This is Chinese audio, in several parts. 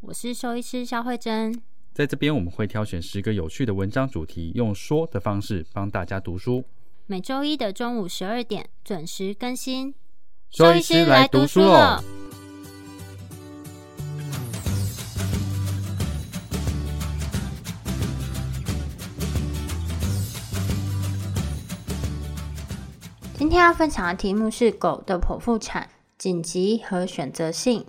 我是兽医师肖慧珍，在这边我们会挑选十个有趣的文章主题，用说的方式帮大家读书。每周一的中午十二点准时更新。兽医师来读书了。今天要分享的题目是狗的剖腹产紧急和选择性。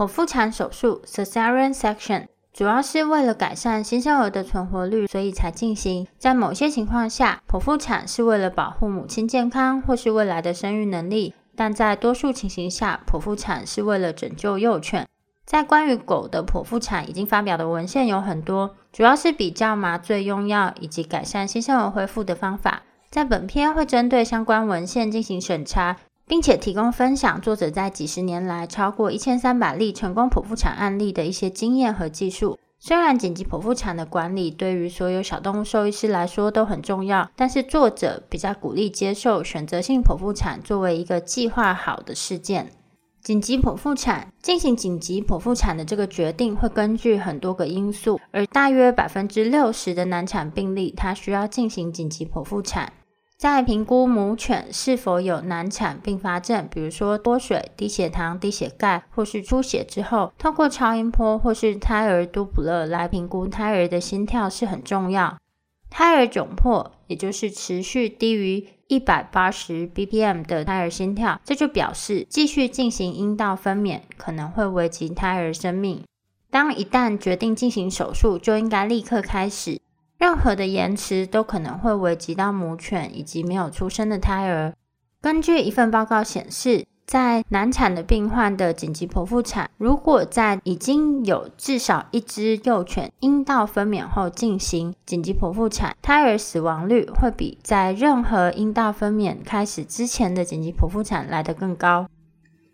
剖腹产手术 （Cesarean section） 主要是为了改善新生儿的存活率，所以才进行。在某些情况下，剖腹产是为了保护母亲健康或是未来的生育能力，但在多数情形下，剖腹产是为了拯救幼犬。在关于狗的剖腹产已经发表的文献有很多，主要是比较麻醉用药以及改善新生儿恢复的方法。在本篇会针对相关文献进行审查。并且提供分享作者在几十年来超过一千三百例成功剖腹产案例的一些经验和技术。虽然紧急剖腹产的管理对于所有小动物兽医师来说都很重要，但是作者比较鼓励接受选择性剖腹产作为一个计划好的事件。紧急剖腹产进行紧急剖腹产的这个决定会根据很多个因素，而大约百分之六十的难产病例，它需要进行紧急剖腹产。在评估母犬是否有难产并发症，比如说脱水、低血糖、低血钙或是出血之后，通过超音波或是胎儿多普勒来评估胎儿的心跳是很重要。胎儿窘迫，也就是持续低于一百八十 bpm 的胎儿心跳，这就表示继续进行阴道分娩可能会危及胎儿生命。当一旦决定进行手术，就应该立刻开始。任何的延迟都可能会危及到母犬以及没有出生的胎儿。根据一份报告显示，在难产的病患的紧急剖腹产，如果在已经有至少一只幼犬阴道分娩后进行紧急剖腹产，胎儿死亡率会比在任何阴道分娩开始之前的紧急剖腹产来得更高。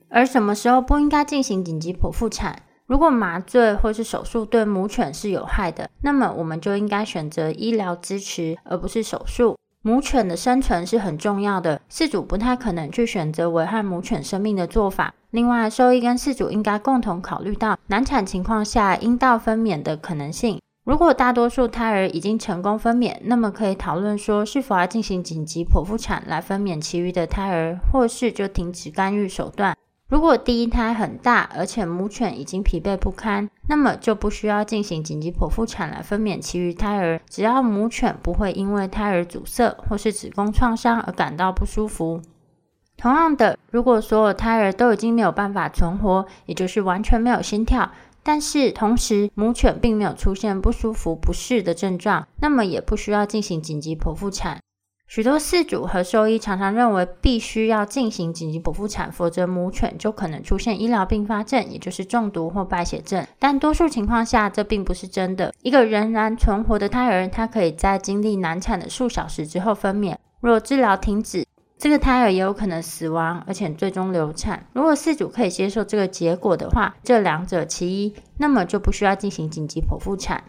而什么时候不应该进行紧急剖腹产？如果麻醉或是手术对母犬是有害的，那么我们就应该选择医疗支持，而不是手术。母犬的生存是很重要的，饲主不太可能去选择危害母犬生命的做法。另外，兽医跟饲主应该共同考虑到难产情况下阴道分娩的可能性。如果大多数胎儿已经成功分娩，那么可以讨论说是否要进行紧急剖腹产来分娩其余的胎儿，或是就停止干预手段。如果第一胎很大，而且母犬已经疲惫不堪，那么就不需要进行紧急剖腹产来分娩其余胎儿。只要母犬不会因为胎儿阻塞或是子宫创伤而感到不舒服。同样的，如果所有胎儿都已经没有办法存活，也就是完全没有心跳，但是同时母犬并没有出现不舒服、不适的症状，那么也不需要进行紧急剖腹产。许多饲主和兽医常常认为必须要进行紧急剖腹产，否则母犬就可能出现医疗并发症，也就是中毒或败血症。但多数情况下，这并不是真的。一个仍然存活的胎儿，它可以在经历难产的数小时之后分娩。若治疗停止，这个胎儿也有可能死亡，而且最终流产。如果饲主可以接受这个结果的话，这两者其一，那么就不需要进行紧急剖腹产。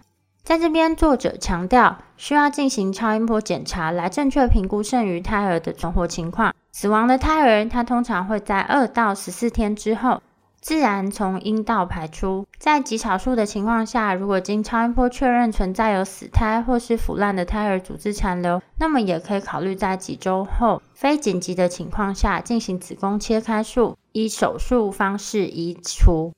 在这边，作者强调需要进行超音波检查来正确评估剩余胎儿的存活情况。死亡的胎儿，它通常会在二到十四天之后自然从阴道排出。在极少数的情况下，如果经超音波确认存在有死胎或是腐烂的胎儿组织残留，那么也可以考虑在几周后非紧急的情况下进行子宫切开术，以手术方式移除。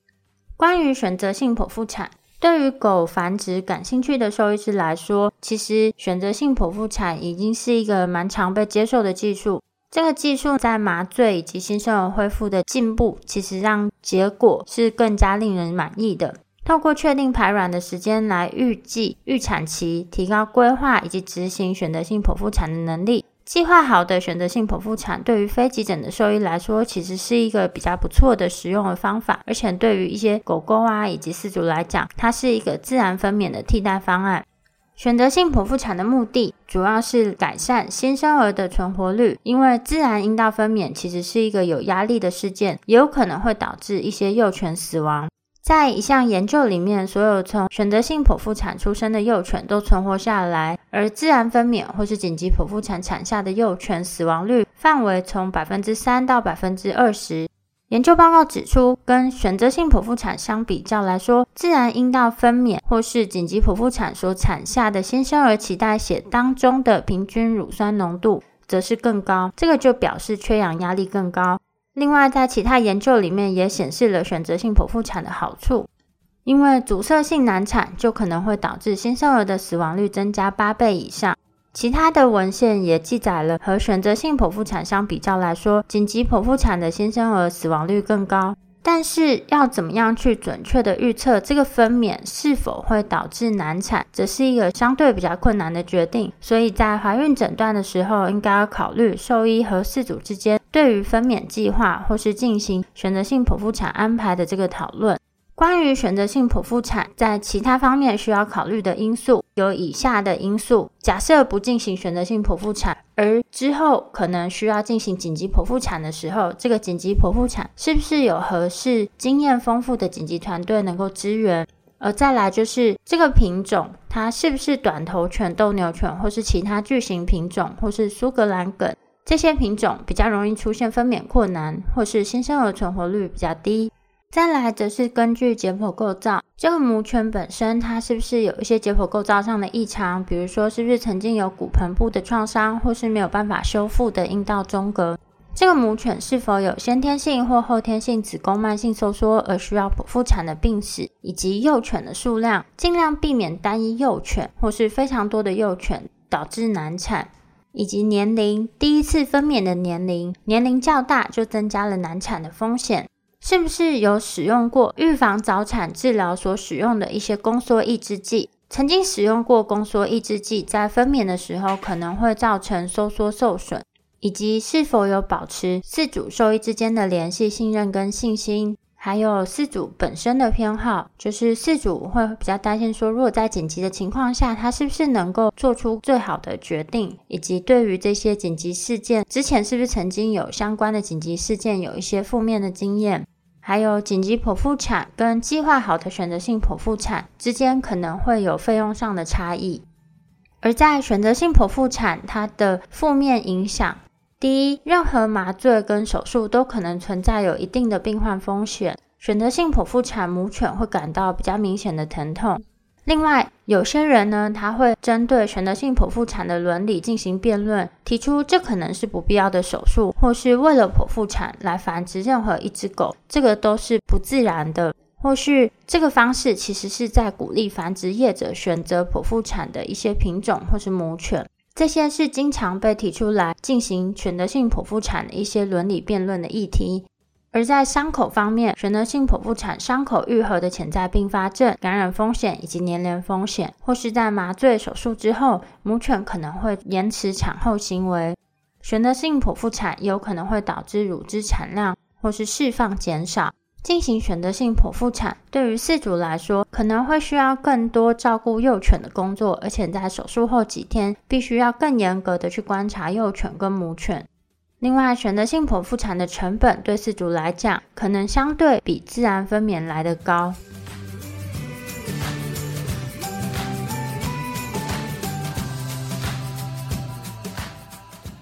关于选择性剖腹产。对于狗繁殖感兴趣的兽医师来说，其实选择性剖腹产已经是一个蛮常被接受的技术。这个技术在麻醉以及新生儿恢复的进步，其实让结果是更加令人满意的。透过确定排卵的时间来预计预产期，提高规划以及执行选择性剖腹产的能力。计划好的选择性剖腹产对于非急诊的兽医来说，其实是一个比较不错的实用的方法，而且对于一些狗狗啊以及饲主来讲，它是一个自然分娩的替代方案。选择性剖腹产的目的主要是改善新生儿的存活率，因为自然阴道分娩其实是一个有压力的事件，也有可能会导致一些幼犬死亡。在一项研究里面，所有从选择性剖腹产出生的幼犬都存活下来，而自然分娩或是紧急剖腹产产下的幼犬死亡率范围从百分之三到百分之二十。研究报告指出，跟选择性剖腹产相比较来说，自然阴道分娩或是紧急剖腹产所产下的新生儿脐带血当中的平均乳酸浓度则是更高，这个就表示缺氧压力更高。另外，在其他研究里面也显示了选择性剖腹产的好处，因为阻塞性难产就可能会导致新生儿的死亡率增加八倍以上。其他的文献也记载了和选择性剖腹产相比较来说，紧急剖腹产的新生儿死亡率更高。但是要怎么样去准确的预测这个分娩是否会导致难产，则是一个相对比较困难的决定。所以在怀孕诊断的时候，应该要考虑兽医和饲主之间对于分娩计划或是进行选择性剖腹产安排的这个讨论。关于选择性剖腹产，在其他方面需要考虑的因素有以下的因素：假设不进行选择性剖腹产，而之后可能需要进行紧急剖腹产的时候，这个紧急剖腹产是不是有合适、经验丰富的紧急团队能够支援？而再来就是这个品种，它是不是短头犬、斗牛犬，或是其他巨型品种，或是苏格兰梗这些品种比较容易出现分娩困难，或是新生儿存活率比较低？再来则是根据解剖构造，这个母犬本身它是不是有一些解剖构造上的异常，比如说是不是曾经有骨盆部的创伤，或是没有办法修复的阴道中隔？这个母犬是否有先天性或后天性子宫慢性收缩而需要剖腹产的病史？以及幼犬的数量，尽量避免单一幼犬或是非常多的幼犬导致难产，以及年龄，第一次分娩的年龄，年龄较大就增加了难产的风险。是不是有使用过预防早产治疗所使用的一些宫缩抑制剂？曾经使用过宫缩抑制剂，在分娩的时候可能会造成收缩受损，以及是否有保持饲主兽医之间的联系、信任跟信心，还有饲主本身的偏好，就是饲主会比较担心说，如果在紧急的情况下，他是不是能够做出最好的决定，以及对于这些紧急事件，之前是不是曾经有相关的紧急事件，有一些负面的经验。还有紧急剖腹产跟计划好的选择性剖腹产之间可能会有费用上的差异，而在选择性剖腹产，它的负面影响，第一，任何麻醉跟手术都可能存在有一定的病患风险，选择性剖腹产母犬会感到比较明显的疼痛。另外，有些人呢，他会针对选择性剖腹产的伦理进行辩论，提出这可能是不必要的手术，或是为了剖腹产来繁殖任何一只狗，这个都是不自然的，或是这个方式其实是在鼓励繁殖业者选择剖腹产的一些品种或是母犬，这些是经常被提出来进行选择性剖腹产的一些伦理辩论的议题。而在伤口方面，选择性剖腹产伤口愈合的潜在并发症、感染风险以及粘连风险，或是在麻醉手术之后，母犬可能会延迟产后行为。选择性剖腹产有可能会导致乳汁产量或是释放减少。进行选择性剖腹产对于饲主来说，可能会需要更多照顾幼犬的工作，而且在手术后几天，必须要更严格的去观察幼犬跟母犬。另外，选择性剖腹产的成本对饲主来讲，可能相对比自然分娩来得高。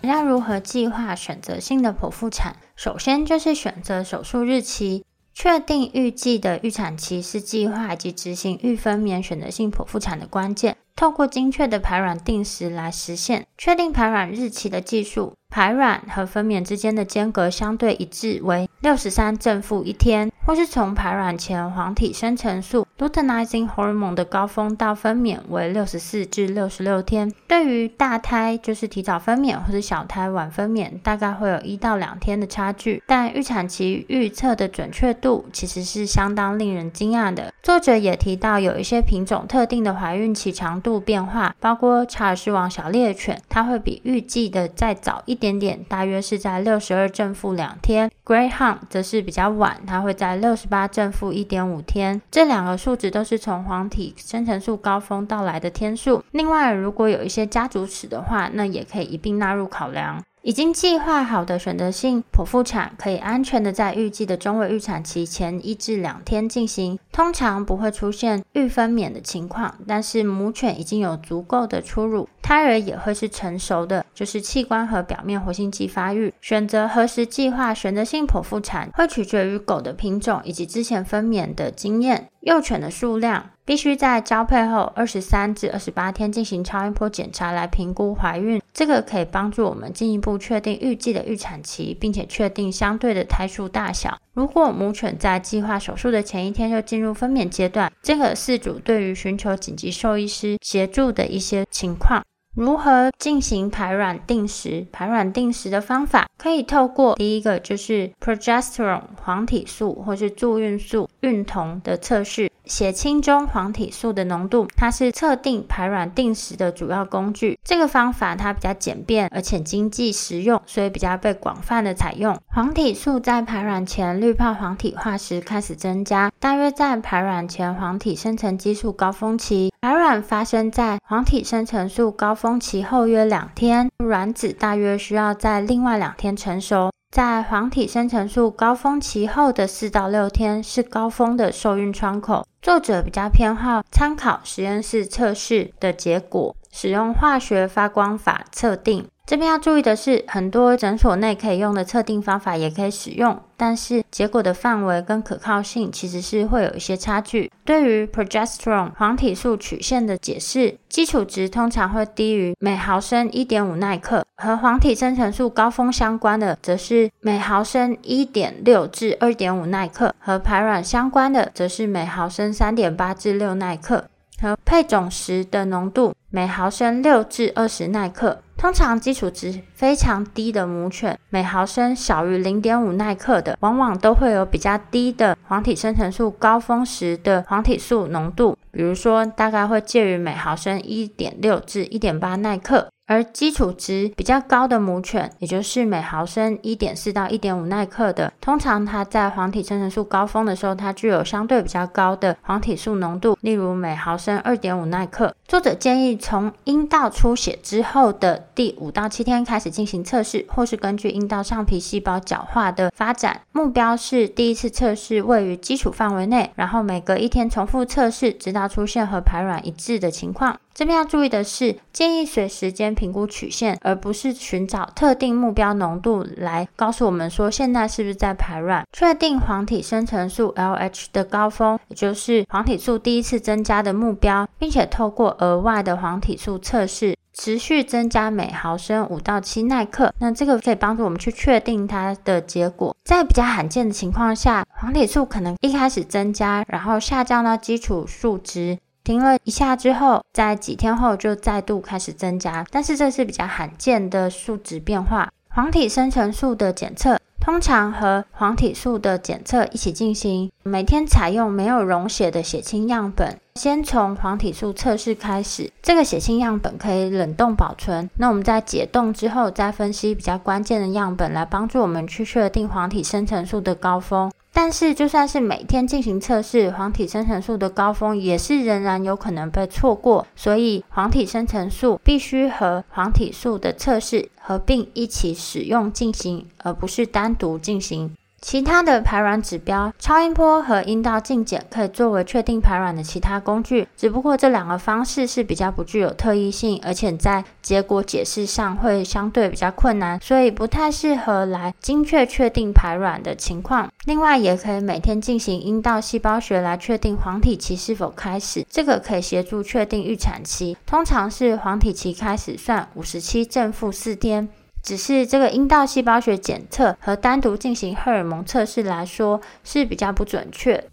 要如何计划选择性的剖腹产？首先就是选择手术日期。确定预计的预产期是计划及执行预分娩选择性剖腹产的关键。透过精确的排卵定时来实现。确定排卵日期的技术排卵和分娩之间的间隔相对一致为六十三正负一天，或是从排卵前黄体生成素 （luteinizing hormone） 的高峰到分娩为六十四至六十六天。对于大胎就是提早分娩，或是小胎晚分娩，大概会有一到两天的差距。但预产期预测的准确度其实是相当令人惊讶的。作者也提到，有一些品种特定的怀孕期长度变化，包括查尔斯王小猎犬，它会比预计的再早一一点点，大约是在六十二正负两天。Greyhound 则是比较晚，它会在六十八正负一点五天。这两个数值都是从黄体生成素高峰到来的天数。另外，如果有一些家族史的话，那也可以一并纳入考量。已经计划好的选择性剖腹产，可以安全的在预计的中位预产期前一至两天进行，通常不会出现预分娩的情况。但是母犬已经有足够的初乳，胎儿也会是成熟的，就是器官和表面活性剂发育。选择何时计划选择性剖腹产，会取决于狗的品种以及之前分娩的经验。幼犬的数量必须在交配后二十三至二十八天进行超音波检查来评估怀孕，这个可以帮助我们进一步确定预计的预产期，并且确定相对的胎数大小。如果母犬在计划手术的前一天就进入分娩阶段，这个是主对于寻求紧急兽医师协助的一些情况。如何进行排卵定时？排卵定时的方法可以透过第一个就是 progesterone 黄体素或是助孕素孕酮的测试。血清中黄体素的浓度，它是测定排卵定时的主要工具。这个方法它比较简便而且经济实用，所以比较被广泛的采用。黄体素在排卵前滤泡黄体化时开始增加，大约在排卵前黄体生成激素高峰期。排卵发生在黄体生成素高峰期后约两天，卵子大约需要在另外两天成熟。在黄体生成素高峰期后的四到六天是高峰的受孕窗口。作者比较偏好参考实验室测试的结果，使用化学发光法测定。这边要注意的是，很多诊所内可以用的测定方法也可以使用，但是结果的范围跟可靠性其实是会有一些差距。对于 progesterone 黄体素曲线的解释，基础值通常会低于每毫升一点五奈克，和黄体生成素高峰相关的则是每毫升一点六至二点五奈克，和排卵相关的则是每毫升三点八至六奈克，和配种时的浓度每毫升六至二十奈克。通常基础值非常低的母犬，每毫升小于零点五奈克的，往往都会有比较低的黄体生成素高峰时的黄体素浓度，比如说大概会介于每毫升一点六至一点八奈克。而基础值比较高的母犬，也就是每毫升一点四到一点五奈克的，通常它在黄体生成素高峰的时候，它具有相对比较高的黄体素浓度，例如每毫升二点五奈克。作者建议从阴道出血之后的第五到七天开始进行测试，或是根据阴道上皮细胞角化的发展，目标是第一次测试位于基础范围内，然后每隔一天重复测试，直到出现和排卵一致的情况。这边要注意的是，建议随时间评估曲线，而不是寻找特定目标浓度来告诉我们说现在是不是在排卵。确定黄体生成素 LH 的高峰，也就是黄体素第一次增加的目标，并且透过额外的黄体素测试，持续增加每毫升五到七奈克。那这个可以帮助我们去确定它的结果。在比较罕见的情况下，黄体素可能一开始增加，然后下降到基础数值。停了一下之后，在几天后就再度开始增加，但是这是比较罕见的数值变化。黄体生成素的检测通常和黄体素的检测一起进行，每天采用没有溶血的血清样本，先从黄体素测试开始。这个血清样本可以冷冻保存，那我们在解冻之后再分析比较关键的样本，来帮助我们去确定黄体生成素的高峰。但是，就算是每天进行测试，黄体生成素的高峰也是仍然有可能被错过。所以，黄体生成素必须和黄体素的测试合并一起使用进行，而不是单独进行。其他的排卵指标，超音波和阴道镜检可以作为确定排卵的其他工具，只不过这两个方式是比较不具有特异性，而且在结果解释上会相对比较困难，所以不太适合来精确确定排卵的情况。另外，也可以每天进行阴道细胞学来确定黄体期是否开始，这个可以协助确定预产期，通常是黄体期开始算五十七正负四天。只是这个阴道细胞学检测和单独进行荷尔蒙测试来说是比较不准确。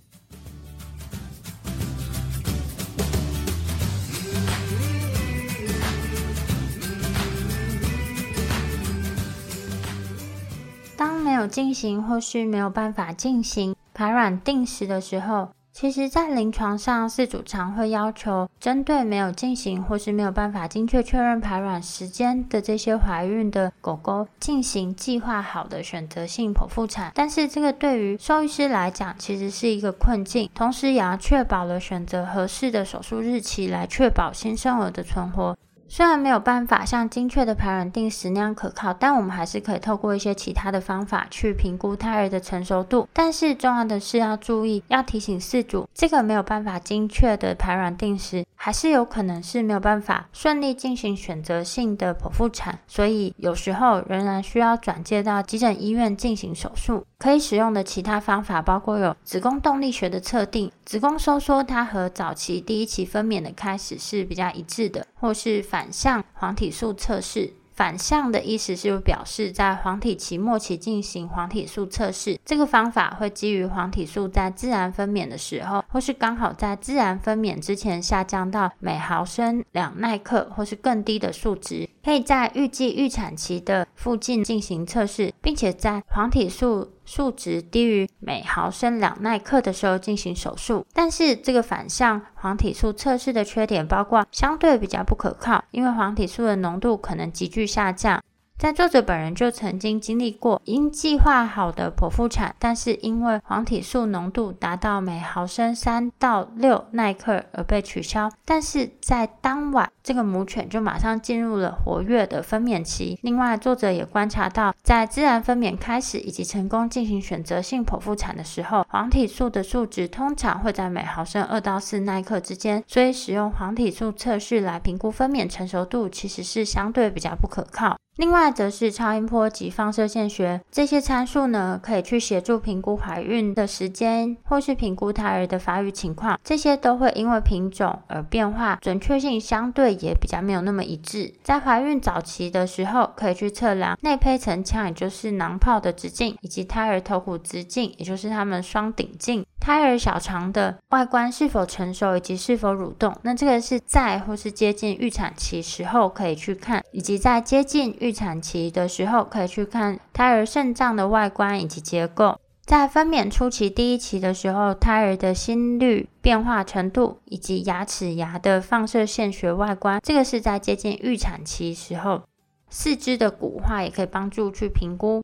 当没有进行或是没有办法进行排卵定时的时候，其实，在临床上，饲主常会要求针对没有进行或是没有办法精确确认排卵时间的这些怀孕的狗狗进行计划好的选择性剖腹产。但是，这个对于兽医师来讲，其实是一个困境，同时也要确保了选择合适的手术日期，来确保新生儿的存活。虽然没有办法像精确的排卵定时那样可靠，但我们还是可以透过一些其他的方法去评估胎儿的成熟度。但是重要的是要注意，要提醒饲主，这个没有办法精确的排卵定时，还是有可能是没有办法顺利进行选择性的剖腹产，所以有时候仍然需要转介到急诊医院进行手术。可以使用的其他方法包括有子宫动力学的测定，子宫收缩它和早期第一期分娩的开始是比较一致的，或是反向黄体素测试。反向的意思是表示在黄体期末期进行黄体素测试，这个方法会基于黄体素在自然分娩的时候，或是刚好在自然分娩之前下降到每毫升两奈克或是更低的数值，可以在预计预产期的附近进行测试，并且在黄体素数值低于每毫升两奈克的时候进行手术，但是这个反向黄体素测试的缺点包括相对比较不可靠，因为黄体素的浓度可能急剧下降。在作者本人就曾经经历过因计划好的剖腹产，但是因为黄体素浓度达到每毫升三到六奈克而被取消。但是在当晚，这个母犬就马上进入了活跃的分娩期。另外，作者也观察到，在自然分娩开始以及成功进行选择性剖腹产的时候，黄体素的数值通常会在每毫升二到四奈克之间。所以，使用黄体素测试来评估分娩成熟度，其实是相对比较不可靠。另外，则是超音波及放射线学这些参数呢，可以去协助评估怀孕的时间，或是评估胎儿的发育情况。这些都会因为品种而变化，准确性相对也比较没有那么一致。在怀孕早期的时候，可以去测量内胚层腔，也就是囊泡的直径，以及胎儿头骨直径，也就是它们双顶径。胎儿小肠的外观是否成熟以及是否蠕动，那这个是在或是接近预产期时候可以去看，以及在接近预产期的时候可以去看胎儿肾脏的外观以及结构。在分娩初期第一期的时候，胎儿的心率变化程度以及牙齿牙的放射线学外观，这个是在接近预产期时候。四肢的骨化也可以帮助去评估。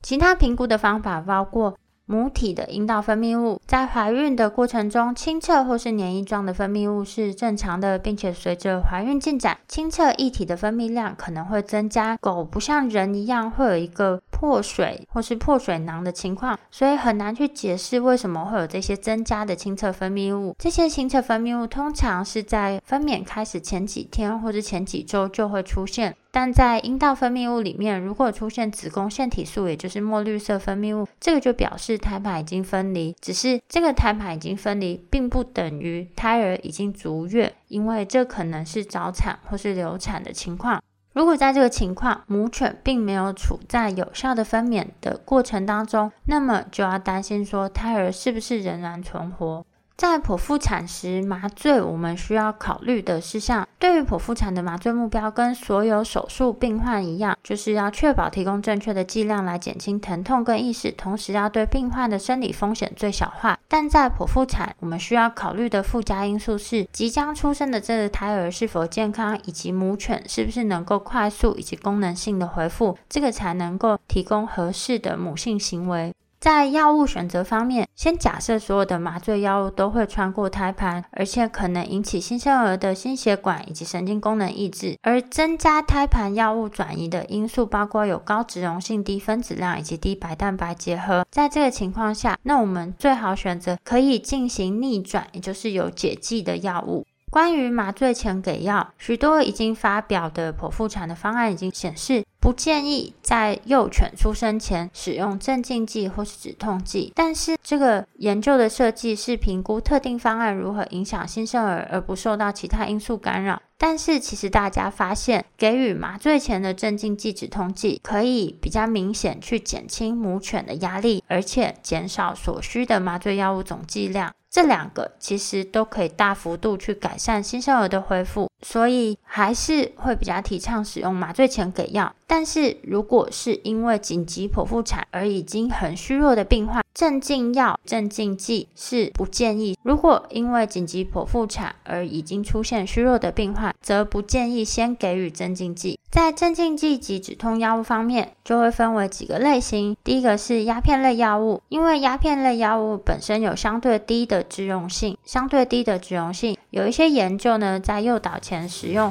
其他评估的方法包括。母体的阴道分泌物在怀孕的过程中，清澈或是黏液状的分泌物是正常的，并且随着怀孕进展，清澈液体的分泌量可能会增加。狗不像人一样会有一个破水或是破水囊的情况，所以很难去解释为什么会有这些增加的清澈分泌物。这些清澈分泌物通常是在分娩开始前几天或者前几周就会出现。但在阴道分泌物里面，如果出现子宫腺体素，也就是墨绿色分泌物，这个就表示胎盘已经分离。只是这个胎盘已经分离，并不等于胎儿已经足月，因为这可能是早产或是流产的情况。如果在这个情况，母犬并没有处在有效的分娩的过程当中，那么就要担心说胎儿是不是仍然存活。在剖腹产时，麻醉我们需要考虑的事项，对于剖腹产的麻醉目标跟所有手术病患一样，就是要确保提供正确的剂量来减轻疼痛跟意识，同时要对病患的生理风险最小化。但在剖腹产，我们需要考虑的附加因素是，即将出生的这个胎儿是否健康，以及母犬是不是能够快速以及功能性的恢复，这个才能够提供合适的母性行为。在药物选择方面，先假设所有的麻醉药物都会穿过胎盘，而且可能引起新生儿的心血管以及神经功能抑制。而增加胎盘药物转移的因素包括有高脂溶性、低分子量以及低白蛋白结合。在这个情况下，那我们最好选择可以进行逆转，也就是有解剂的药物。关于麻醉前给药，许多已经发表的剖腹产的方案已经显示，不建议在幼犬出生前使用镇静剂或是止痛剂。但是这个研究的设计是评估特定方案如何影响新生儿，而不受到其他因素干扰。但是其实大家发现，给予麻醉前的镇静剂、止痛剂可以比较明显去减轻母犬的压力，而且减少所需的麻醉药物总剂量。这两个其实都可以大幅度去改善新生儿的恢复，所以还是会比较提倡使用麻醉前给药。但是如果是因为紧急剖腹产而已经很虚弱的病患，镇静药、镇静剂是不建议。如果因为紧急剖腹产而已经出现虚弱的病患，则不建议先给予镇静剂。在镇静剂及止痛药物方面，就会分为几个类型。第一个是鸦片类药物，因为鸦片类药物本身有相对低的脂溶性，相对低的脂溶性，有一些研究呢，在诱导前使用。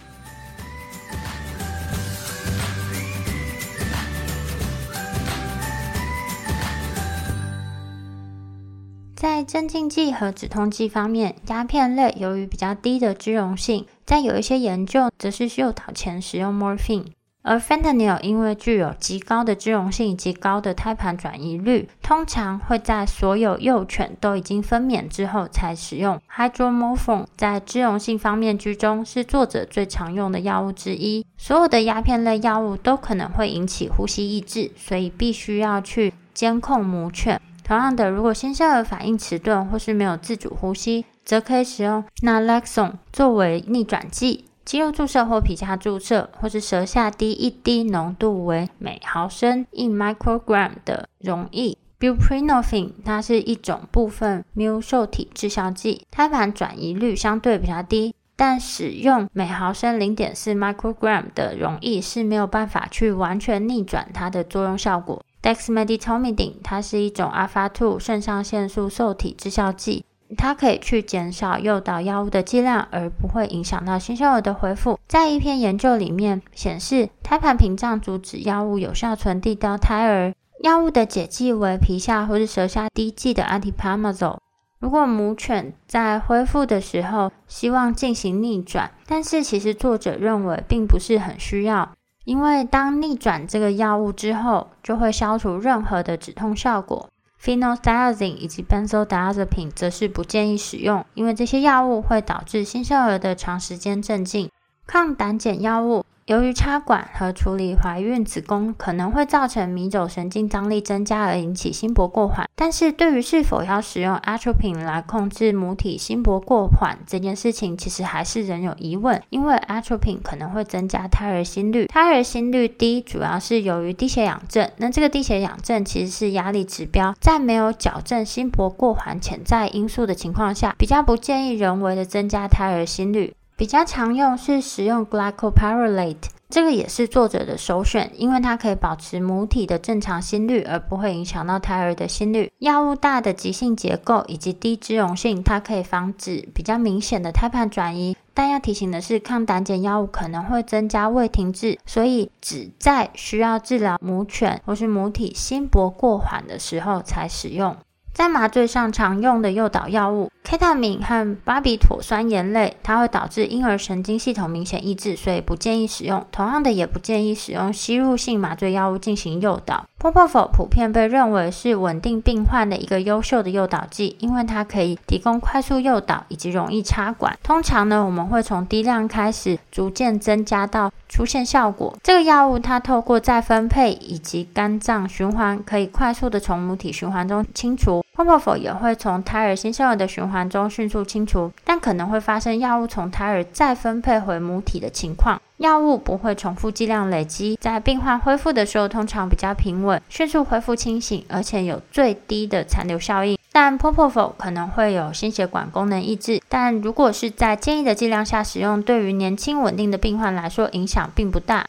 在镇静剂和止痛剂方面，鸦片类由于比较低的脂溶性，在有一些研究则是诱导前使用 morphine，而 fentanyl 因为具有极高的脂溶性以及高的胎盘转移率，通常会在所有幼犬都已经分娩之后才使用。hydromorphone 在脂溶性方面居中，是作者最常用的药物之一。所有的鸦片类药物都可能会引起呼吸抑制，所以必须要去监控母犬。同样的，如果新生儿反应迟钝或是没有自主呼吸，则可以使用 naloxone 作为逆转剂，肌肉注射或皮下注射，或是舌下滴一滴，浓度为每毫升一 microgram 的溶液 buprenorphine，它是一种部分 mu 受体致效剂，胎盘转移率相对比较低，但使用每毫升零点四 microgram 的溶液是没有办法去完全逆转它的作用效果。Dexmedetomidine，它是一种 alpha-2 肾上腺素受体致效剂，它可以去减少诱导药物的剂量，而不会影响到新生儿的恢复。在一篇研究里面显示，胎盘屏障阻止药物有效传递到胎儿。药物的解剂为皮下或是舌下滴剂的 Antiparazol。如果母犬在恢复的时候希望进行逆转，但是其实作者认为并不是很需要。因为当逆转这个药物之后，就会消除任何的止痛效果。Phenothiazine 以及 Benzodiazepine 则是不建议使用，因为这些药物会导致新生儿的长时间镇静。抗胆碱药物。由于插管和处理怀孕子宫可能会造成迷走神经张力增加而引起心搏过缓，但是对于是否要使用 atropine 来控制母体心搏过缓这件事情，其实还是仍有疑问，因为 atropine 可能会增加胎儿心率，胎儿心率低主要是由于低血氧症，那这个低血氧症其实是压力指标，在没有矫正心搏过缓潜在因素的情况下，比较不建议人为的增加胎儿心率。比较常用是使用 glycopyrrolate，这个也是作者的首选，因为它可以保持母体的正常心率，而不会影响到胎儿的心率。药物大的急性结构以及低脂溶性，它可以防止比较明显的胎盘转移。但要提醒的是，抗胆碱药物可能会增加胃停滞，所以只在需要治疗母犬或是母体心搏过缓的时候才使用。在麻醉上常用的诱导药物，Ketamine 和巴比妥酸盐类，它会导致婴儿神经系统明显抑制，所以不建议使用。同样的，也不建议使用吸入性麻醉药物进行诱导。Propofol 普遍被认为是稳定病患的一个优秀的诱导剂，因为它可以提供快速诱导以及容易插管。通常呢，我们会从低量开始，逐渐增加到出现效果。这个药物它透过再分配以及肝脏循环，可以快速的从母体循环中清除。Propofol 也会从胎儿新生儿的循环中迅速清除，但可能会发生药物从胎儿再分配回母体的情况。药物不会重复剂量累积，在病患恢复的时候通常比较平稳，迅速恢复清醒，而且有最低的残留效应。但 p o p o f o 可能会有心血管功能抑制，但如果是在建议的剂量下使用，对于年轻稳定的病患来说，影响并不大。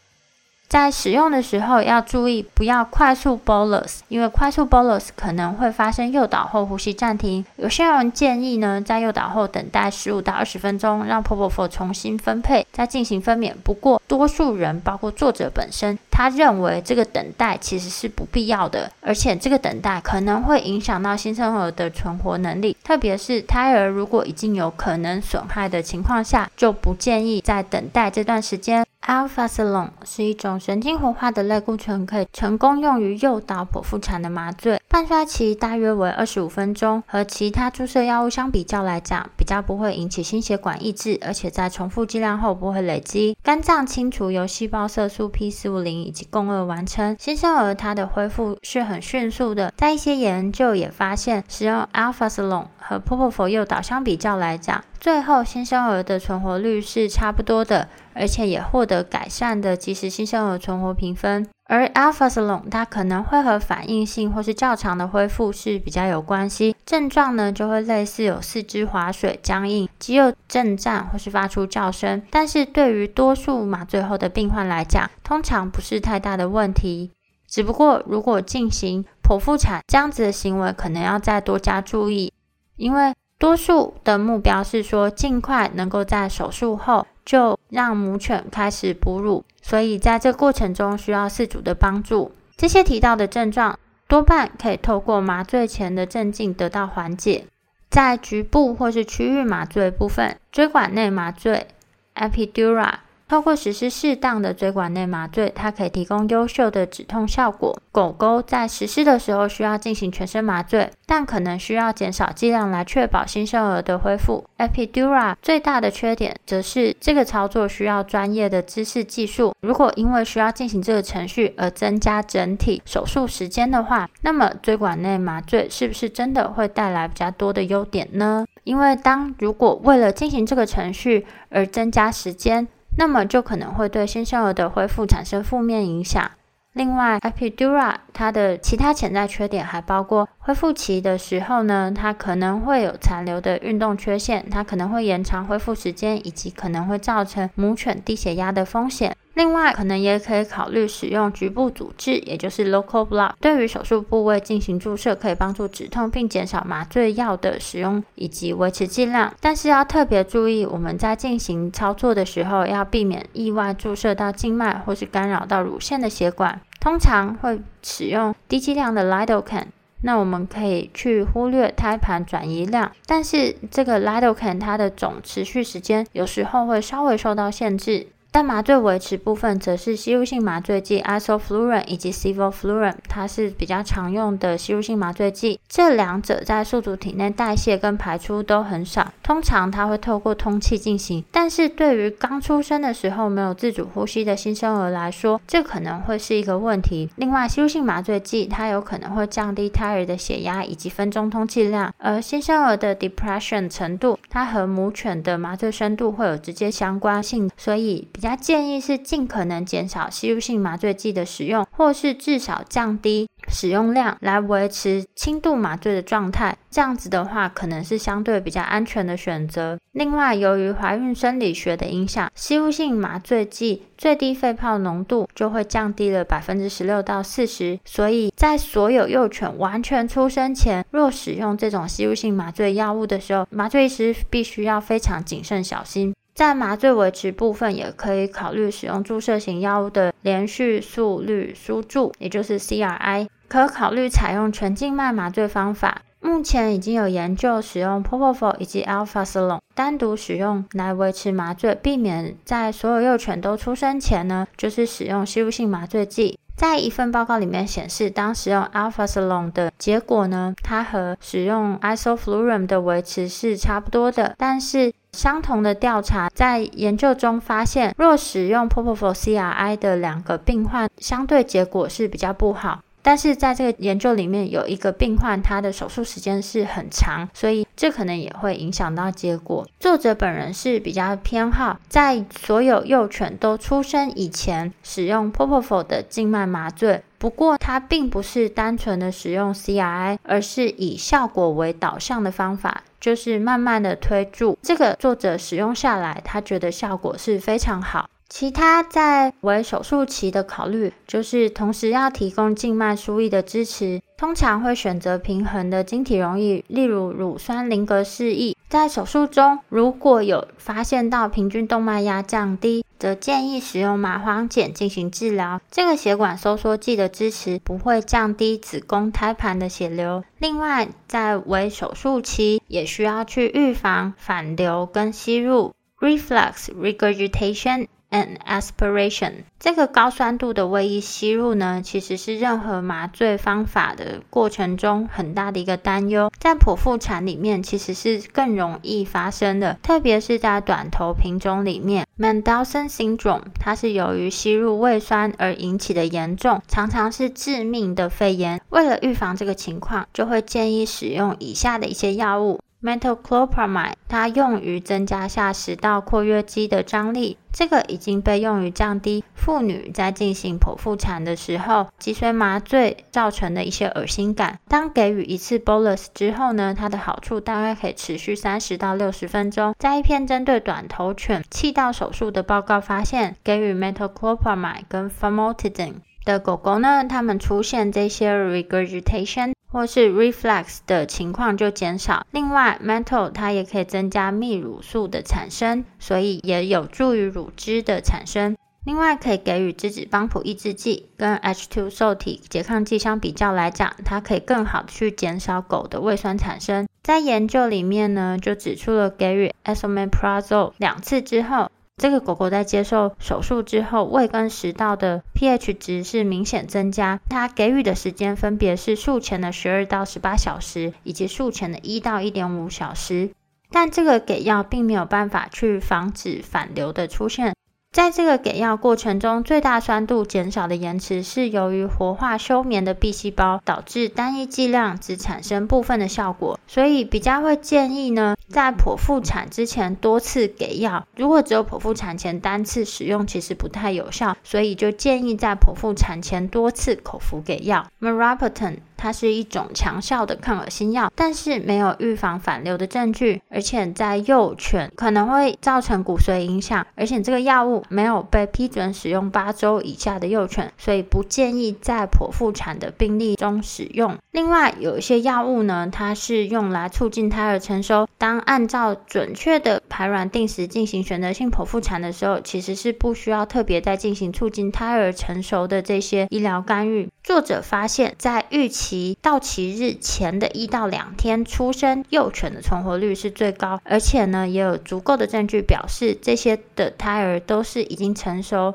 在使用的时候要注意，不要快速 bolus，因为快速 bolus 可能会发生诱导后呼吸暂停。有些人建议呢，在诱导后等待十五到二十分钟，让 p o p o f o 重新分配，再进行分娩。不过，多数人，包括作者本身，他认为这个等待其实是不必要的，而且这个等待可能会影响到新生儿的存活能力，特别是胎儿如果已经有可能损害的情况下，就不建议在等待这段时间。Alprazolam 是一种神经活化的类固醇，可以成功用于诱导剖腹产的麻醉，半衰期大约为二十五分钟。和其他注射药物相比较来讲，比较不会引起心血管抑制，而且在重复剂量后不会累积。肝脏清除由细胞色素 P 四五零以及共轭完成。新生儿它的恢复是很迅速的，在一些研究也发现，使用 Alprazolam 和 Propofol 诱导相比较来讲，最后新生儿的存活率是差不多的。而且也获得改善的即时新生儿存活评分，而 Alprazolam 它可能会和反应性或是较长的恢复是比较有关系，症状呢就会类似有四肢滑水、僵硬、肌肉震颤或是发出叫声，但是对于多数麻醉后的病患来讲，通常不是太大的问题。只不过如果进行剖腹产这样子的行为，可能要再多加注意，因为多数的目标是说尽快能够在手术后。就让母犬开始哺乳，所以在这过程中需要饲主的帮助。这些提到的症状多半可以透过麻醉前的镇静得到缓解。在局部或是区域麻醉部分，椎管内麻醉 （epidura）。透过实施适当的椎管内麻醉，它可以提供优秀的止痛效果。狗狗在实施的时候需要进行全身麻醉，但可能需要减少剂量来确保新生儿的恢复。Epidura 最大的缺点则是这个操作需要专业的知识技术。如果因为需要进行这个程序而增加整体手术时间的话，那么椎管内麻醉是不是真的会带来比较多的优点呢？因为当如果为了进行这个程序而增加时间，那么就可能会对新生儿的恢复产生负面影响。另外，epidura 它的其他潜在缺点还包括恢复期的时候呢，它可能会有残留的运动缺陷，它可能会延长恢复时间，以及可能会造成母犬低血压的风险。另外，可能也可以考虑使用局部组织，也就是 local block，对于手术部位进行注射，可以帮助止痛，并减少麻醉药的使用以及维持剂量。但是要特别注意，我们在进行操作的时候，要避免意外注射到静脉或是干扰到乳腺的血管。通常会使用低剂量的 lidocaine，那我们可以去忽略胎盘转移量，但是这个 lidocaine 它的总持续时间有时候会稍微受到限制。但麻醉维持部分则是吸入性麻醉剂 isoflurane 以及 sevoflurane，它是比较常用的吸入性麻醉剂。这两者在宿主体内代谢跟排出都很少，通常它会透过通气进行。但是对于刚出生的时候没有自主呼吸的新生儿来说，这可能会是一个问题。另外，吸入性麻醉剂它有可能会降低胎儿的血压以及分钟通气量，而新生儿的 depression 程度，它和母犬的麻醉深度会有直接相关性，所以。比较建议是尽可能减少吸入性麻醉剂的使用，或是至少降低使用量来维持轻度麻醉的状态。这样子的话，可能是相对比较安全的选择。另外，由于怀孕生理学的影响，吸入性麻醉剂最低肺泡浓度就会降低了百分之十六到四十。所以在所有幼犬完全出生前，若使用这种吸入性麻醉药物的时候，麻醉师必须要非常谨慎小心。在麻醉维持部分，也可以考虑使用注射型药物的连续速率输注，也就是 CRI。可考虑采用全静脉麻醉方法。目前已经有研究使用 p o p o f o 以及 Alpha s a l o n 单独使用来维持麻醉，避免在所有幼犬都出生前呢，就是使用吸入性麻醉剂。在一份报告里面显示，当使用 Alpha s a l o n 的结果呢，它和使用 Isoflurane 的维持是差不多的，但是。相同的调查在研究中发现，若使用 Propofol CRI 的两个病患，相对结果是比较不好。但是在这个研究里面，有一个病患他的手术时间是很长，所以这可能也会影响到结果。作者本人是比较偏好在所有幼犬都出生以前使用 Propofol 的静脉麻醉。不过它并不是单纯的使用 CRI，而是以效果为导向的方法，就是慢慢的推注。这个作者使用下来，他觉得效果是非常好。其他在微手术期的考虑，就是同时要提供静脉输液的支持，通常会选择平衡的晶体溶液，例如乳酸林格示意。在手术中，如果有发现到平均动脉压降低，则建议使用麻黄碱进行治疗。这个血管收缩剂的支持不会降低子宫胎盘的血流。另外，在微手术期也需要去预防反流跟吸入 （reflux regurgitation）。And aspiration 这个高酸度的胃液吸入呢，其实是任何麻醉方法的过程中很大的一个担忧。在剖腹产里面，其实是更容易发生的，特别是在短头品种里面。mendelssohnson 肿它是由于吸入胃酸而引起的严重，常常是致命的肺炎。为了预防这个情况，就会建议使用以下的一些药物。Metoclopramide，它用于增加下食道括约肌的张力，这个已经被用于降低妇女在进行剖腹产的时候脊髓麻醉造成的一些恶心感。当给予一次 bolus 之后呢，它的好处大概可以持续三十到六十分钟。在一篇针对短头犬气道手术的报告发现，给予 Metoclopramide 跟 Famotidine 的狗狗呢，它们出现这些 regurgitation。或是 reflux 的情况就减少。另外 metal 它也可以增加泌乳素的产生，所以也有助于乳汁的产生。另外，可以给予质子帮浦抑制剂，跟 H2 受体拮抗剂相比较来讲，它可以更好的去减少狗的胃酸产生。在研究里面呢，就指出了给予 Esomeprazole 两次之后。这个狗狗在接受手术之后，胃跟食道的 pH 值是明显增加。它给予的时间分别是术前的十二到十八小时，以及术前的一到一点五小时。但这个给药并没有办法去防止反流的出现。在这个给药过程中，最大酸度减少的延迟是由于活化休眠的 B 细胞，导致单一剂量只产生部分的效果。所以比较会建议呢，在剖腹产之前多次给药。如果只有剖腹产前单次使用，其实不太有效，所以就建议在剖腹产前多次口服给药。Mirapenem 它是一种强效的抗恶心药，但是没有预防反流的证据，而且在幼犬可能会造成骨髓影响，而且这个药物没有被批准使用八周以下的幼犬，所以不建议在剖腹产的病例中使用。另外，有一些药物呢，它是用来促进胎儿成熟。当按照准确的排卵定时进行选择性剖腹产的时候，其实是不需要特别再进行促进胎儿成熟的这些医疗干预。作者发现，在预期其到期日前的一到两天出生幼犬的存活率是最高，而且呢，也有足够的证据表示这些的胎儿都是已经成熟。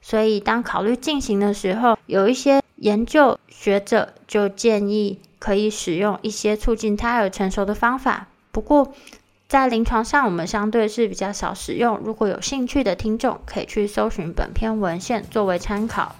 所以，当考虑进行的时候，有一些研究学者就建议可以使用一些促进胎儿成熟的方法。不过，在临床上，我们相对是比较少使用。如果有兴趣的听众，可以去搜寻本篇文献作为参考。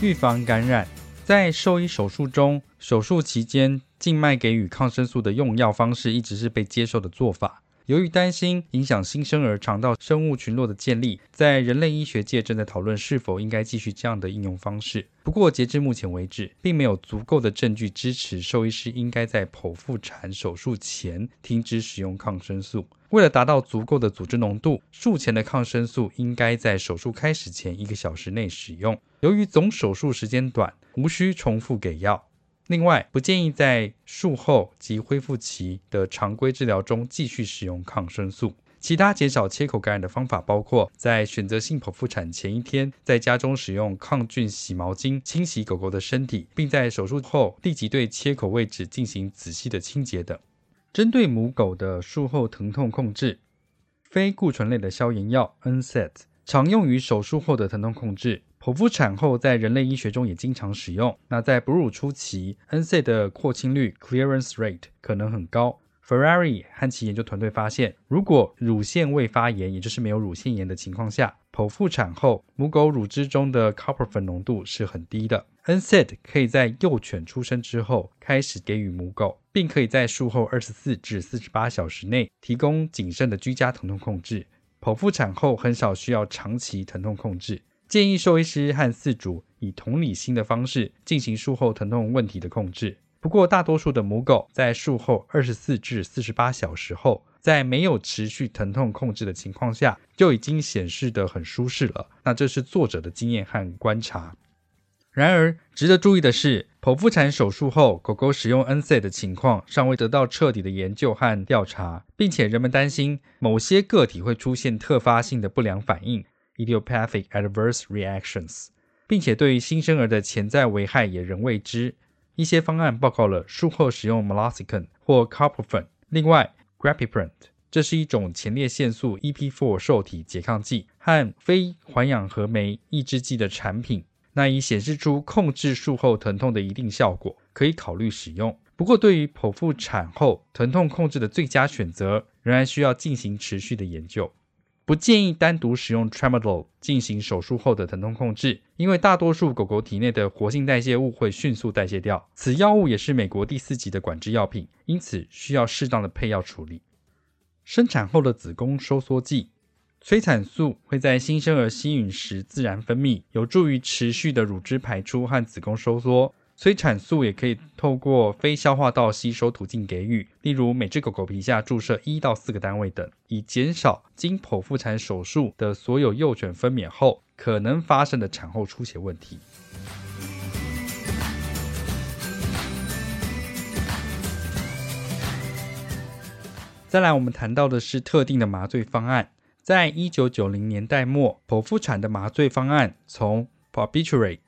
预防感染，在兽医手术中，手术期间静脉给予抗生素的用药方式一直是被接受的做法。由于担心影响新生儿肠道生物群落的建立，在人类医学界正在讨论是否应该继续这样的应用方式。不过，截至目前为止，并没有足够的证据支持兽医师应该在剖腹产手术前停止使用抗生素。为了达到足够的组织浓度，术前的抗生素应该在手术开始前一个小时内使用。由于总手术时间短，无需重复给药。另外，不建议在术后及恢复期的常规治疗中继续使用抗生素。其他减少切口感染的方法包括在选择性剖腹产前一天，在家中使用抗菌洗毛巾清洗狗狗的身体，并在手术后立即对切口位置进行仔细的清洁等。针对母狗的术后疼痛控制，非固醇类的消炎药 NSAID 常用于手术后的疼痛控制。剖腹产后，在人类医学中也经常使用。那在哺乳初期，NSA 的扩清率 （clearance rate） 可能很高。Ferrari 和其研究团队发现，如果乳腺未发炎，也就是没有乳腺炎的情况下，剖腹产后母狗乳汁中的 copper 粉浓度是很低的。NSAID 可以在幼犬出生之后开始给予母狗，并可以在术后二十四至四十八小时内提供谨慎的居家疼痛控制。剖腹产后很少需要长期疼痛控制。建议兽医师和饲主以同理心的方式进行术后疼痛问题的控制。不过，大多数的母狗在术后二十四至四十八小时后，在没有持续疼痛控制的情况下，就已经显示得很舒适了。那这是作者的经验和观察。然而，值得注意的是，剖腹产手术后，狗狗使用 NSA 的情况尚未得到彻底的研究和调查，并且人们担心某些个体会出现特发性的不良反应 （idiopathic adverse reactions），并且对于新生儿的潜在危害也仍未知。一些方案报告了术后使用 Meloxicam 或 Carprofen。另外，Grapiprant 这是一种前列腺素 EP4 受体拮抗剂和非环氧合酶抑制剂的产品，那已显示出控制术后疼痛的一定效果，可以考虑使用。不过，对于剖腹产后疼痛控制的最佳选择，仍然需要进行持续的研究。不建议单独使用 Tramadol 进行手术后的疼痛控制，因为大多数狗狗体内的活性代谢物会迅速代谢掉。此药物也是美国第四级的管制药品，因此需要适当的配药处理。生产后的子宫收缩剂，催产素会在新生儿吸吮时自然分泌，有助于持续的乳汁排出和子宫收缩。催产素也可以透过非消化道吸收途径给予，例如每只狗狗皮下注射一到四个单位等，以减少经剖腹产手术的所有幼犬分娩后可能发生的产后出血问题。再来，我们谈到的是特定的麻醉方案，在一九九零年代末，剖腹产的麻醉方案从 Barbiturate、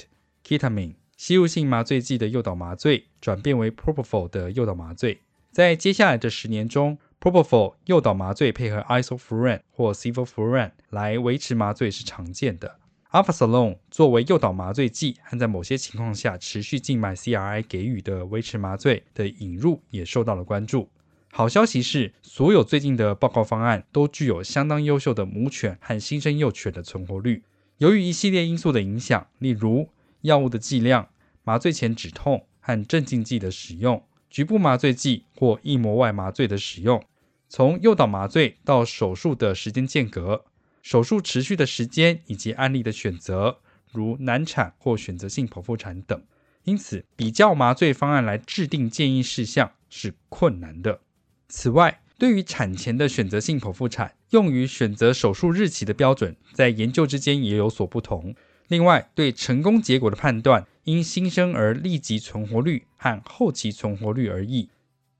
Ketamine。吸入性麻醉剂的诱导麻醉转变为 Propofol 的诱导麻醉，在接下来的十年中，Propofol 诱导麻醉配合 Isoflurane 或 Sevoflurane 来维持麻醉是常见的。Alprazolam 作为诱导麻醉剂和在某些情况下持续静脉 CRI 给予的维持麻醉的引入也受到了关注。好消息是，所有最近的报告方案都具有相当优秀的母犬和新生幼犬的存活率。由于一系列因素的影响，例如药物的剂量、麻醉前止痛和镇静剂的使用、局部麻醉剂或翼膜外麻醉的使用、从诱导麻醉到手术的时间间隔、手术持续的时间以及案例的选择，如难产或选择性剖腹产等。因此，比较麻醉方案来制定建议事项是困难的。此外，对于产前的选择性剖腹产，用于选择手术日期的标准，在研究之间也有所不同。另外，对成功结果的判断因新生儿立即存活率和后期存活率而异。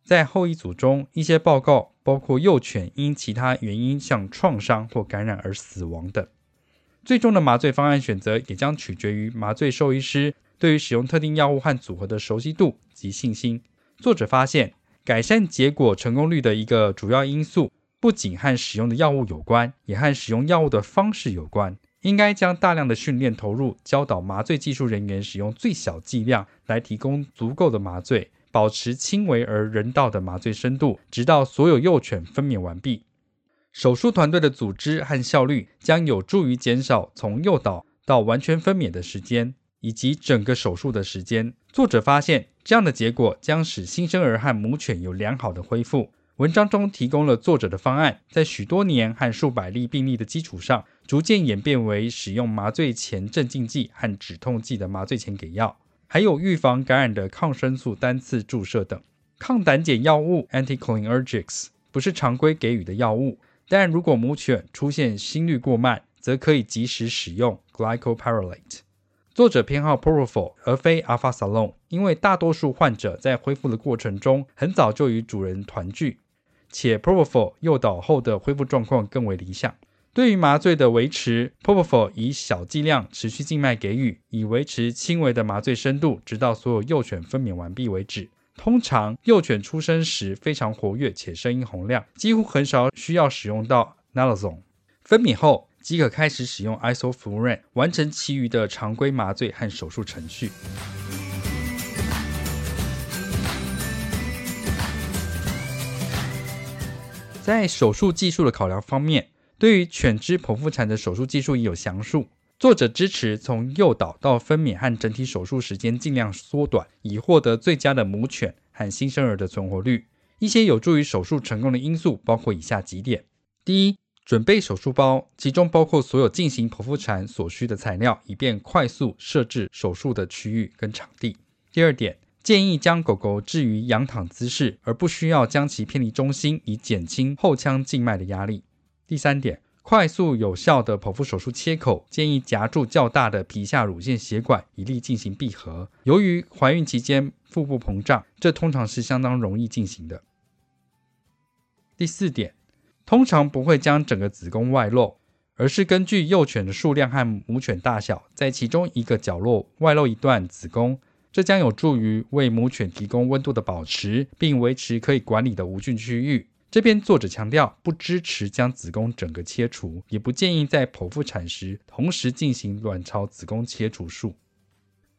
在后一组中，一些报告包括幼犬因其他原因像创伤或感染而死亡等。最终的麻醉方案选择也将取决于麻醉兽医师对于使用特定药物和组合的熟悉度及信心。作者发现，改善结果成功率的一个主要因素不仅和使用的药物有关，也和使用药物的方式有关。应该将大量的训练投入，教导麻醉技术人员使用最小剂量来提供足够的麻醉，保持轻微而人道的麻醉深度，直到所有幼犬分娩完毕。手术团队的组织和效率将有助于减少从诱导到完全分娩的时间，以及整个手术的时间。作者发现，这样的结果将使新生儿和母犬有良好的恢复。文章中提供了作者的方案，在许多年和数百例病例的基础上，逐渐演变为使用麻醉前镇静剂和止痛剂的麻醉前给药，还有预防感染的抗生素单次注射等。抗胆碱药物 （anticholinergics） 不是常规给予的药物，但如果母犬出现心率过慢，则可以及时使用 glycopyrrolate。作者偏好 Propofol 而非 Alprazolam，因为大多数患者在恢复的过程中很早就与主人团聚。且 Propofol 诱导后的恢复状况更为理想。对于麻醉的维持，Propofol 以小剂量持续静脉给予，以维持轻微的麻醉深度，直到所有幼犬分娩完毕为止。通常幼犬出生时非常活跃且声音洪亮，几乎很少需要使用到 Naloxone。分娩后即可开始使用 Isoflurane，完成其余的常规麻醉和手术程序。在手术技术的考量方面，对于犬只剖腹产的手术技术已有详述。作者支持从诱导到分娩和整体手术时间尽量缩短，以获得最佳的母犬和新生儿的存活率。一些有助于手术成功的因素包括以下几点：第一，准备手术包，其中包括所有进行剖腹产所需的材料，以便快速设置手术的区域跟场地。第二点，建议将狗狗置于仰躺姿势，而不需要将其偏离中心，以减轻后腔静脉的压力。第三点，快速有效的剖腹手术切口，建议夹住较大的皮下乳腺血管，以利进行闭合。由于怀孕期间腹部膨胀，这通常是相当容易进行的。第四点。通常不会将整个子宫外露，而是根据幼犬的数量和母犬大小，在其中一个角落外露一段子宫，这将有助于为母犬提供温度的保持，并维持可以管理的无菌区域。这边作者强调，不支持将子宫整个切除，也不建议在剖腹产时同时进行卵巢子宫切除术。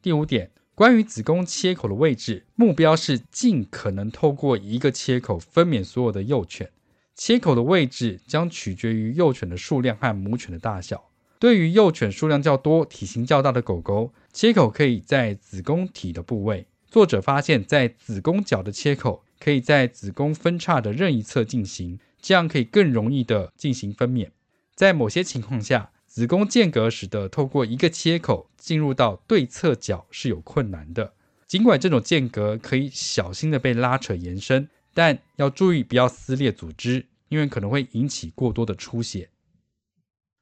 第五点，关于子宫切口的位置，目标是尽可能透过一个切口分娩所有的幼犬。切口的位置将取决于幼犬的数量和母犬的大小。对于幼犬数量较多、体型较大的狗狗，切口可以在子宫体的部位。作者发现，在子宫角的切口可以在子宫分叉的任意侧进行，这样可以更容易的进行分娩。在某些情况下，子宫间隔使得透过一个切口进入到对侧角是有困难的。尽管这种间隔可以小心的被拉扯延伸。但要注意不要撕裂组织，因为可能会引起过多的出血。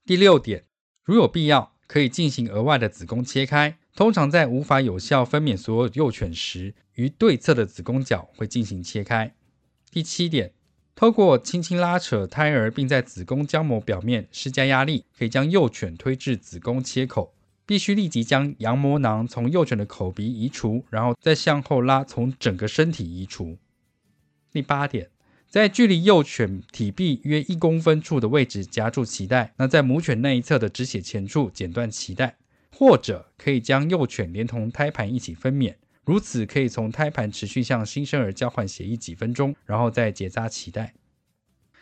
第六点，如有必要，可以进行额外的子宫切开。通常在无法有效分娩所有幼犬时，于对侧的子宫角会进行切开。第七点，透过轻轻拉扯胎儿，并在子宫浆膜表面施加压力，可以将幼犬推至子宫切口。必须立即将羊膜囊从幼犬的口鼻移除，然后再向后拉，从整个身体移除。第八点，在距离幼犬体壁约一公分处的位置夹住脐带，那在母犬那一侧的止血钳处剪断脐带，或者可以将幼犬连同胎盘一起分娩，如此可以从胎盘持续向新生儿交换血液几分钟，然后再结扎脐带。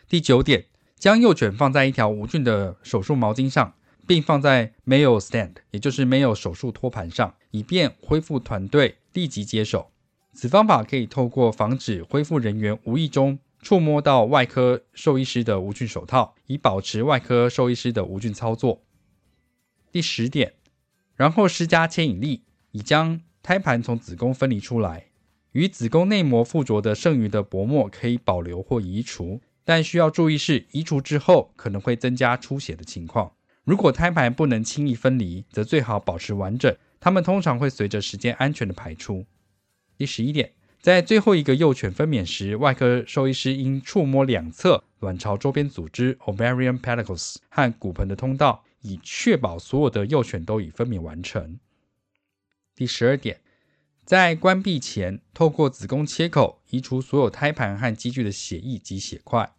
第九点，将幼犬放在一条无菌的手术毛巾上，并放在 Mayo stand，也就是没有手术托盘上，以便恢复团队立即接手。此方法可以透过防止恢复人员无意中触摸到外科兽医师的无菌手套，以保持外科兽医师的无菌操作。第十点，然后施加牵引力，以将胎盘从子宫分离出来。与子宫内膜附着的剩余的薄膜可以保留或移除，但需要注意是移除之后可能会增加出血的情况。如果胎盘不能轻易分离，则最好保持完整。它们通常会随着时间安全的排出。第十一点，在最后一个幼犬分娩时，外科兽医师应触摸两侧卵巢周边组织 （ovarian pedicles） 和骨盆的通道，以确保所有的幼犬都已分娩完成。第十二点，在关闭前，透过子宫切口移除所有胎盘和积聚的血液及血块。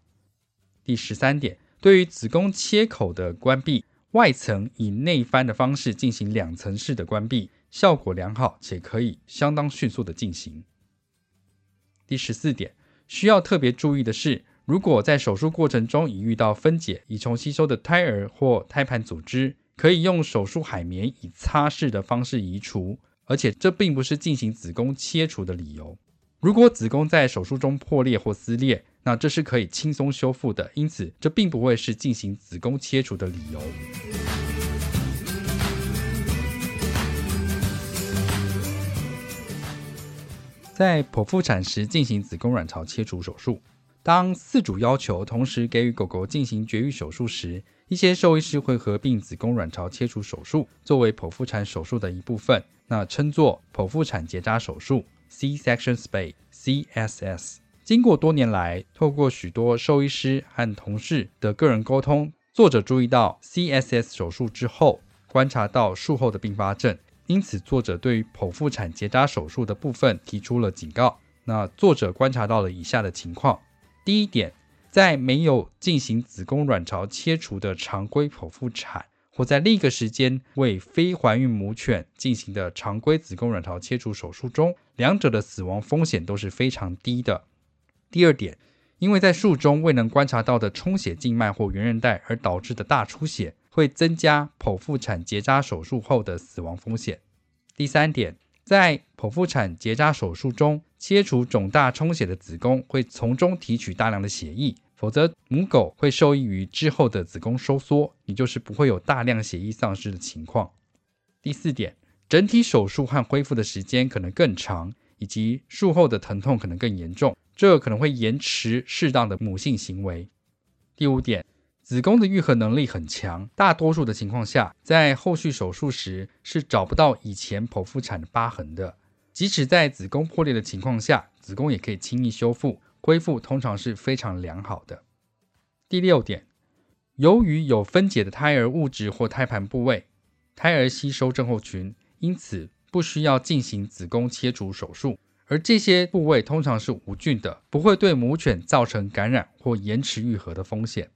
第十三点，对于子宫切口的关闭，外层以内翻的方式进行两层式的关闭。效果良好，且可以相当迅速的进行。第十四点，需要特别注意的是，如果在手术过程中已遇到分解、已重吸收的胎儿或胎盘组织，可以用手术海绵以擦拭的方式移除，而且这并不是进行子宫切除的理由。如果子宫在手术中破裂或撕裂，那这是可以轻松修复的，因此这并不会是进行子宫切除的理由。在剖腹产时进行子宫卵巢切除手术，当饲主要求同时给予狗狗进行绝育手术时，一些兽医师会合并子宫卵巢切除手术作为剖腹产手术的一部分，那称作剖腹产结扎手术 （C-section spay，CSS）。经过多年来，透过许多兽医师和同事的个人沟通，作者注意到 CSS 手术之后观察到术后的并发症。因此，作者对于剖腹产结扎手术的部分提出了警告。那作者观察到了以下的情况：第一点，在没有进行子宫卵巢切除的常规剖腹产，或在另一个时间为非怀孕母犬进行的常规子宫卵巢切除手术中，两者的死亡风险都是非常低的。第二点，因为在术中未能观察到的充血静脉或圆韧带而导致的大出血，会增加剖腹产结扎手术后的死亡风险。第三点，在剖腹产结扎手术中，切除肿大充血的子宫会从中提取大量的血液，否则母狗会受益于之后的子宫收缩，也就是不会有大量血液丧失的情况。第四点，整体手术和恢复的时间可能更长，以及术后的疼痛可能更严重。这可能会延迟适当的母性行为。第五点，子宫的愈合能力很强，大多数的情况下，在后续手术时是找不到以前剖腹产的疤痕的。即使在子宫破裂的情况下，子宫也可以轻易修复，恢复通常是非常良好的。第六点，由于有分解的胎儿物质或胎盘部位，胎儿吸收症候群，因此不需要进行子宫切除手术。而这些部位通常是无菌的，不会对母犬造成感染或延迟愈合的风险。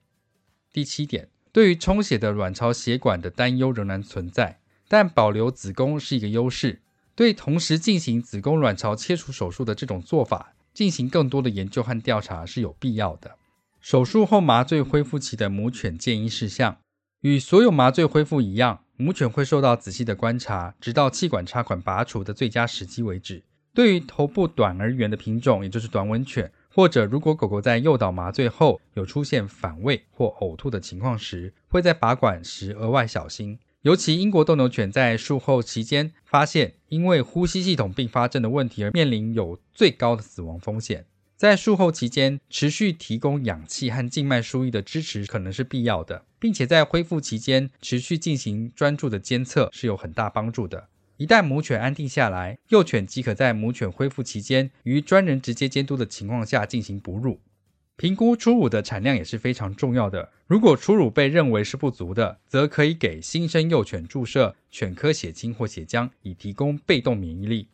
第七点，对于充血的卵巢血管的担忧仍然存在，但保留子宫是一个优势。对同时进行子宫卵巢切除手术的这种做法，进行更多的研究和调查是有必要的。手术后麻醉恢复期的母犬建议事项，与所有麻醉恢复一样，母犬会受到仔细的观察，直到气管插管拔除的最佳时机为止。对于头部短而圆的品种，也就是短吻犬，或者如果狗狗在诱导麻醉后有出现反胃或呕吐的情况时，会在拔管时额外小心。尤其英国斗牛犬在术后期间发现，因为呼吸系统并发症的问题而面临有最高的死亡风险。在术后期间，持续提供氧气和静脉输液的支持可能是必要的，并且在恢复期间持续进行专注的监测是有很大帮助的。一旦母犬安定下来，幼犬即可在母犬恢复期间，于专人直接监督的情况下进行哺乳。评估初乳的产量也是非常重要的。如果初乳被认为是不足的，则可以给新生幼犬注射犬科血清或血浆，以提供被动免疫力。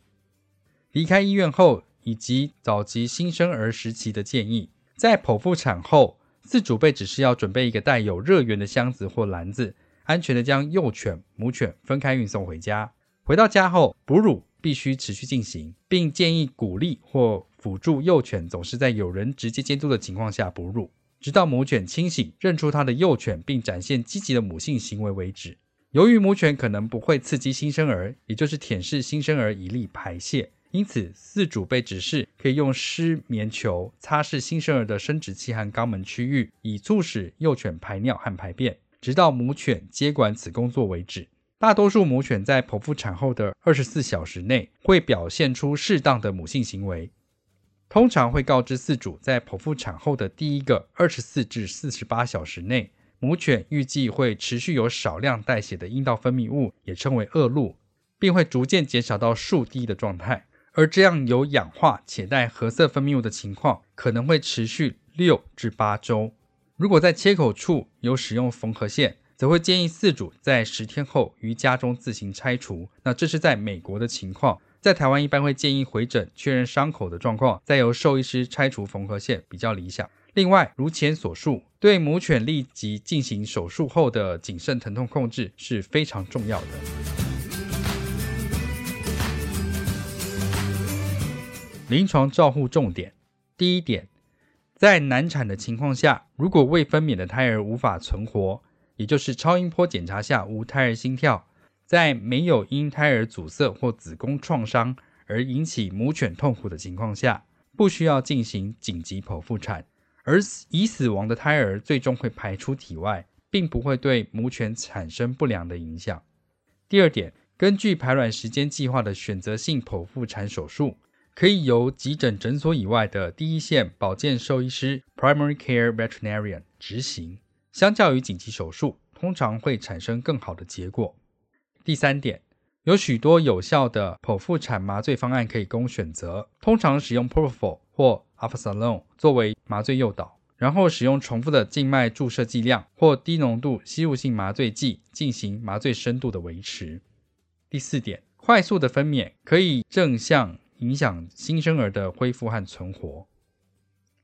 离开医院后以及早期新生儿时期的建议，在剖腹产后，饲主辈只是要准备一个带有热源的箱子或篮子，安全地将幼犬、母犬分开运送回家。回到家后，哺乳必须持续进行，并建议鼓励或辅助幼犬总是在有人直接监督的情况下哺乳，直到母犬清醒，认出它的幼犬并展现积极的母性行为为止。由于母犬可能不会刺激新生儿，也就是舔舐新生儿以利排泄，因此饲主被指示可以用湿棉球擦拭新生儿的生殖器和肛门区域，以促使幼犬排尿和排便，直到母犬接管此工作为止。大多数母犬在剖腹产后的二十四小时内会表现出适当的母性行为，通常会告知饲主，在剖腹产后的第一个二十四至四十八小时内，母犬预计会持续有少量带血的阴道分泌物，也称为恶露，并会逐渐减少到数滴的状态。而这样有氧化且带褐色分泌物的情况，可能会持续六至八周。如果在切口处有使用缝合线，则会建议饲主在十天后于家中自行拆除。那这是在美国的情况，在台湾一般会建议回诊确认伤口的状况，再由兽医师拆除缝合线比较理想。另外，如前所述，对母犬立即进行手术后的谨慎疼痛控制是非常重要的。临床照护重点：第一点，在难产的情况下，如果未分娩的胎儿无法存活。也就是超音波检查下无胎儿心跳，在没有因胎儿阻塞或子宫创伤而引起母犬痛苦的情况下，不需要进行紧急剖腹产，而已死亡的胎儿最终会排出体外，并不会对母犬产生不良的影响。第二点，根据排卵时间计划的选择性剖腹产手术，可以由急诊诊所以外的第一线保健兽医师 （Primary Care Veterinarian） 执行。相较于紧急手术，通常会产生更好的结果。第三点，有许多有效的剖腹产麻醉方案可以供选择，通常使用 Propofol 或 Alprazolam 作为麻醉诱导，然后使用重复的静脉注射剂量或低浓度吸入性麻醉剂进行麻醉深度的维持。第四点，快速的分娩可以正向影响新生儿的恢复和存活。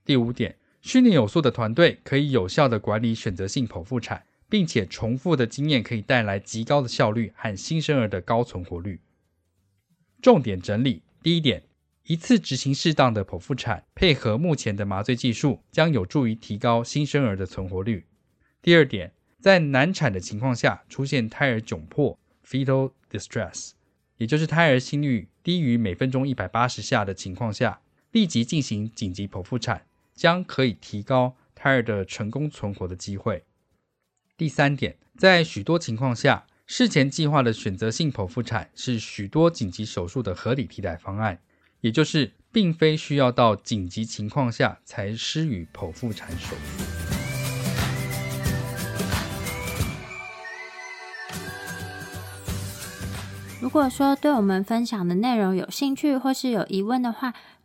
第五点。训练有素的团队可以有效地管理选择性剖腹产，并且重复的经验可以带来极高的效率和新生儿的高存活率。重点整理：第一点，一次执行适当的剖腹产，配合目前的麻醉技术，将有助于提高新生儿的存活率。第二点，在难产的情况下出现胎儿窘迫 （fetal distress），也就是胎儿心率低于每分钟一百八十下的情况下，立即进行紧急剖腹产，将可以提高胎儿的成功存活的机会。第三点，在许多情况下，事前计划的选择性剖腹产是许多紧急手术的合理替代方案，也就是并非需要到紧急情况下才施予剖腹产手术。如果说对我们分享的内容有兴趣或是有疑问的话，